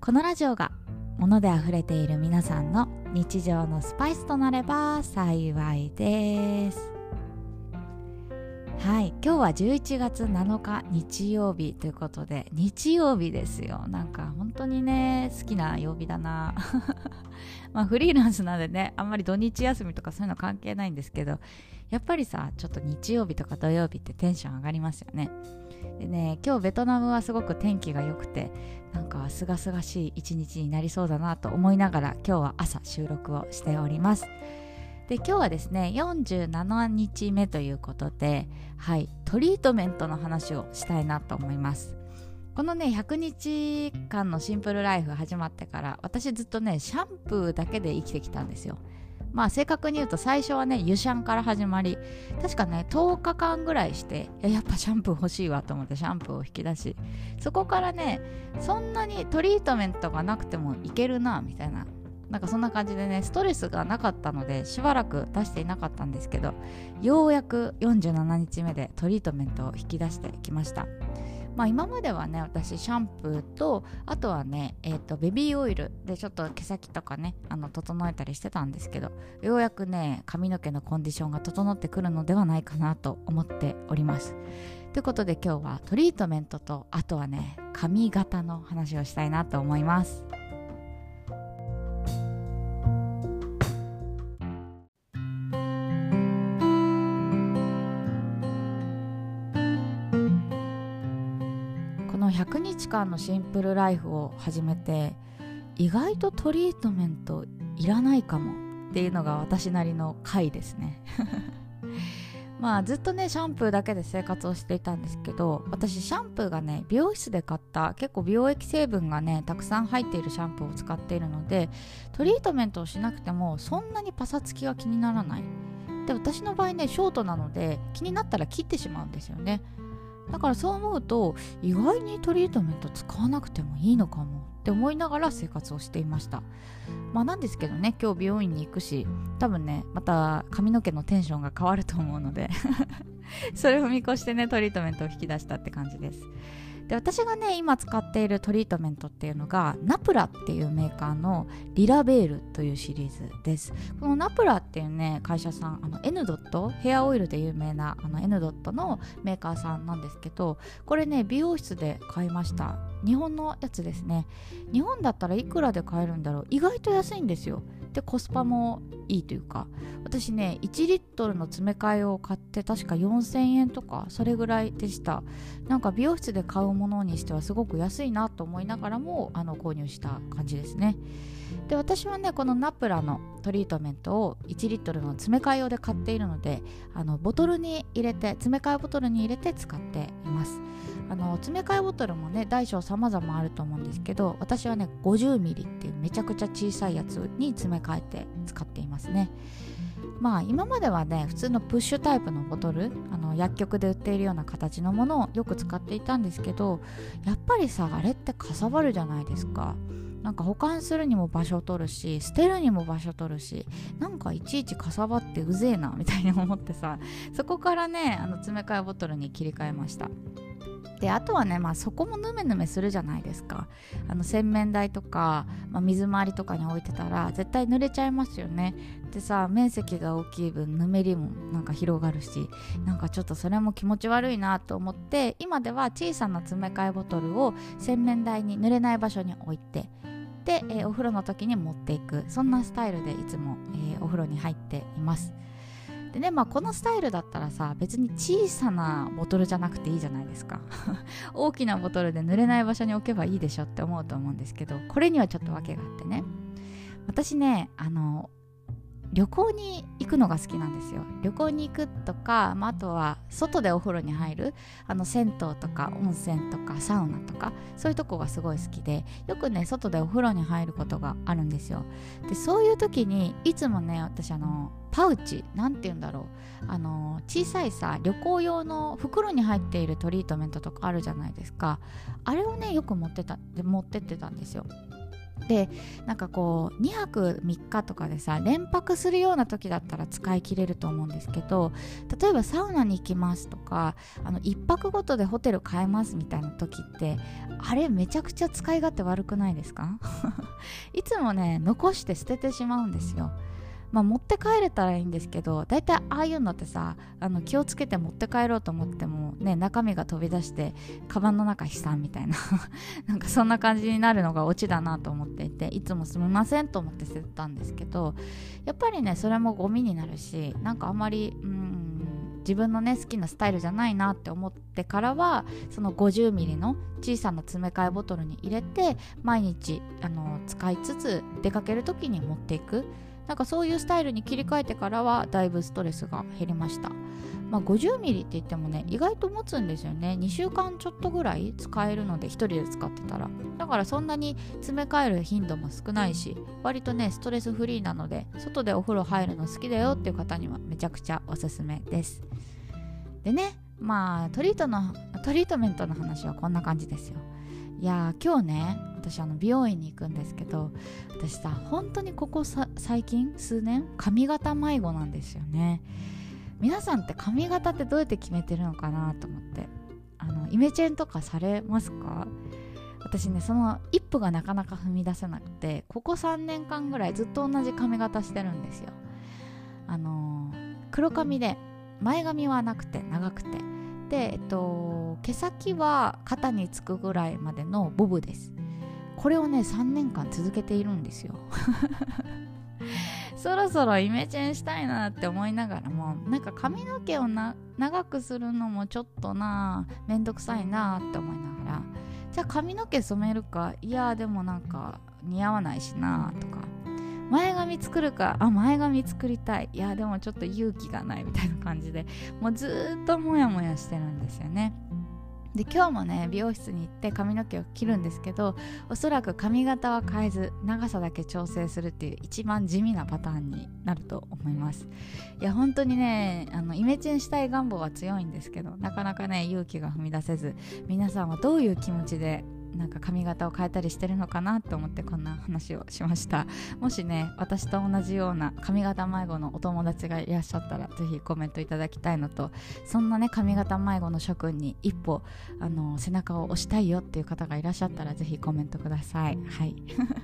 このラジオが物であふれている皆さんの日常のスパイスとなれば幸いです。はい。今日は11月7日日曜日ということで日曜日ですよ。なんか本当にね好きな曜日だな。まフリーランスなんでねあんまり土日休みとかそういうの関係ないんですけどやっぱりさちょっと日曜日とか土曜日ってテンション上がりますよね。でね今日ベトナムはすごく天気が良くてなんかすがすがしい一日になりそうだなと思いながら今日は朝収録をしております。で今日はですね47日目ということではいトリートメントの話をしたいなと思います。このね100日間のシンプルライフ始まってから私ずっとねシャンプーだけで生きてきたんですよ。まあ正確に言うと最初はね湯シャンから始まり確かね10日間ぐらいしてやっぱシャンプー欲しいわと思ってシャンプーを引き出しそこからねそんなにトリートメントがなくてもいけるなみたいななんかそんな感じでねストレスがなかったのでしばらく出していなかったんですけどようやく47日目でトリートメントを引き出してきました。まあ、今まではね私シャンプーとあとはね、えーと、ベビーオイルでちょっと毛先とかねあの整えたりしてたんですけどようやくね髪の毛のコンディションが整ってくるのではないかなと思っております。ということで今日はトリートメントとあとはね髪型の話をしたいなと思います。100日間のシンプルライフを始めて意外とトリートメントいらないかもっていうのが私なりの回ですね。まあずっとねシャンプーだけで生活をしていたんですけど私シャンプーがね美容室で買った結構美容液成分がねたくさん入っているシャンプーを使っているのでトリートメントをしなくてもそんなにパサつきが気にならない。で私の場合ねショートなので気になったら切ってしまうんですよね。だからそう思うと意外にトリートメント使わなくてもいいのかもって思いながら生活をしていました。まあなんですけどね今日美容院に行くし多分ねまた髪の毛のテンションが変わると思うので それを見越してねトリートメントを引き出したって感じです。で私がね今使っているトリートメントっていうのがナプラっていうメーカーのリラベールというシリーズです。このナプラっていうね会社さんあの N ドット？ヘアオイルで有名なあの N ドットのメーカーさんなんですけどこれね美容室で買いました。日本のやつですね。日本だったらいくらで買えるんだろう？意外と安いんですよ。でコスパもいいというか。私ね1リットルの詰め替えを買って確か4000円とかそれぐらいでした。なんか美容室で買うものにしてはすごく安いなと思いながらもあの購入した感じですね。で私はねこのナプラのトリートメントを1リットルの詰め替え用で買っているのであのボトルに入れて詰め替えボトルに入れて使っています。あの詰め替えボトルもね大小様々あると思うんですけど私はね 50ml っていうめちゃくちゃ小さいやつに詰め替えて使っていますね。まあ今まではね普通のプッシュタイプのボトルあの薬局で売っているような形のものをよく使っていたんですけどやっぱりさあれってかさばるじゃないですか。なんか保管するにも場所取るし捨てるにも場所取るしなんかいちいちかさばってうぜえなみたいに思ってさそこからねあの詰め替えボトルに切り替えました。であとはね、まあ、そこもヌメヌメするじゃないですか。あの洗面台とか、まあ、水回りとかに置いてたら絶対濡れちゃいますよね。でさ面積が大きい分ぬめりもなんか広がるしなんかちょっとそれも気持ち悪いなと思って今では小さな詰め替えボトルを洗面台に濡れない場所に置いてで、えー、お風呂の時に持っていく。そんなスタイルでいつも、えー、お風呂に入っています。でねまあこのスタイルだったらさ別に小さなボトルじゃなくていいじゃないですか。大きなボトルで濡れない場所に置けばいいでしょって思うと思うんですけどこれにはちょっと訳があってね。私ねあの旅行に行くのが好きなんですよ。旅行に行くとか、まあ、あとは外でお風呂に入るあの銭湯とか温泉とかサウナとかそういうとこがすごい好きでよくね外でお風呂に入ることがあるんですよ。でそういう時にいつもね私あのパウチなんて言うんだろう。あの小さいさ旅行用の袋に入っているトリートメントとかあるじゃないですか。あれをねよく持ってた持ってってたんですよ。でなんかこう2泊3日とかでさ連泊するような時だったら使い切れると思うんですけど例えばサウナに行きますとかあの1泊ごとでホテル変えますみたいな時ってあれめちゃくちゃ使い勝手悪くないですか？いつもね残して捨ててしまうんですよ。まあ、持って帰れたらいいんですけど大体ああいうのってさあの気をつけて持って帰ろうと思っても、ね、中身が飛び出してカバンの中悲惨みたいな なんかそんな感じになるのがオチだなと思っていていつもすみませんと思って捨てたんですけどやっぱりねそれもゴミになるしなんかあんまりうん自分のね好きなスタイルじゃないなって思ってからはその 50ml の小さな詰め替えボトルに入れて毎日あの使いつつ出かける時に持っていく。なんかそういうスタイルに切り替えてからはだいぶストレスが減りました。まあ、50ミリって言ってもね意外と持つんですよね。2週間ちょっとぐらい使えるので1人で使ってたら。だからそんなに詰め替える頻度も少ないし割とねストレスフリーなので外でお風呂入るの好きだよっていう方にはめちゃくちゃおすすめです。でねまあトリートのトリートメントの話はこんな感じですよ。いや今日ね私あの美容院に行くんですけど私さ本当にここ最近数年髪型迷子なんですよね。皆さんって髪型ってどうやって決めてるのかなと思って。あのイメチェンとかされますか？私ねその一歩がなかなか踏み出せなくてここ3年間ぐらいずっと同じ髪型してるんですよ。あの黒髪で前髪はなくて長くて。でえっと毛先は肩につくぐらいまでのボブです。これをね3年間続けているんですよ。そろそろイメチェンしたいなって思いながらもなんか髪の毛を長くするのもちょっとなめんどくさいなって思いながら。じゃあ髪の毛染めるか？いやでもなんか似合わないしなとか。前髪作るかあ前髪作りたい。いやでもちょっと勇気がないみたいな感じで。もうずっとモヤモヤしてるんですよね。で今日もね美容室に行って髪の毛を切るんですけどおそらく髪型は変えず長さだけ調整するっていう一番地味なパターンになると思います。いや本当にねあのイメチェンしたい願望は強いんですけどなかなかね勇気が踏み出せず皆さんはどういう気持ちでなんか髪型を変えたりしてるのかなと思ってこんな話をしました。もしね私と同じような髪型迷子のお友達がいらっしゃったらぜひコメントいただきたいのとそんなね髪型迷子の諸君に一歩あの背中を押したいよっていう方がいらっしゃったらぜひコメントください。はい。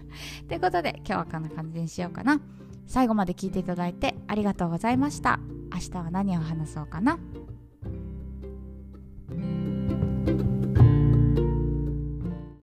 ということで今日はこんな感じにしようかな。最後まで聞いていただいてありがとうございました。明日は何を話そうかな。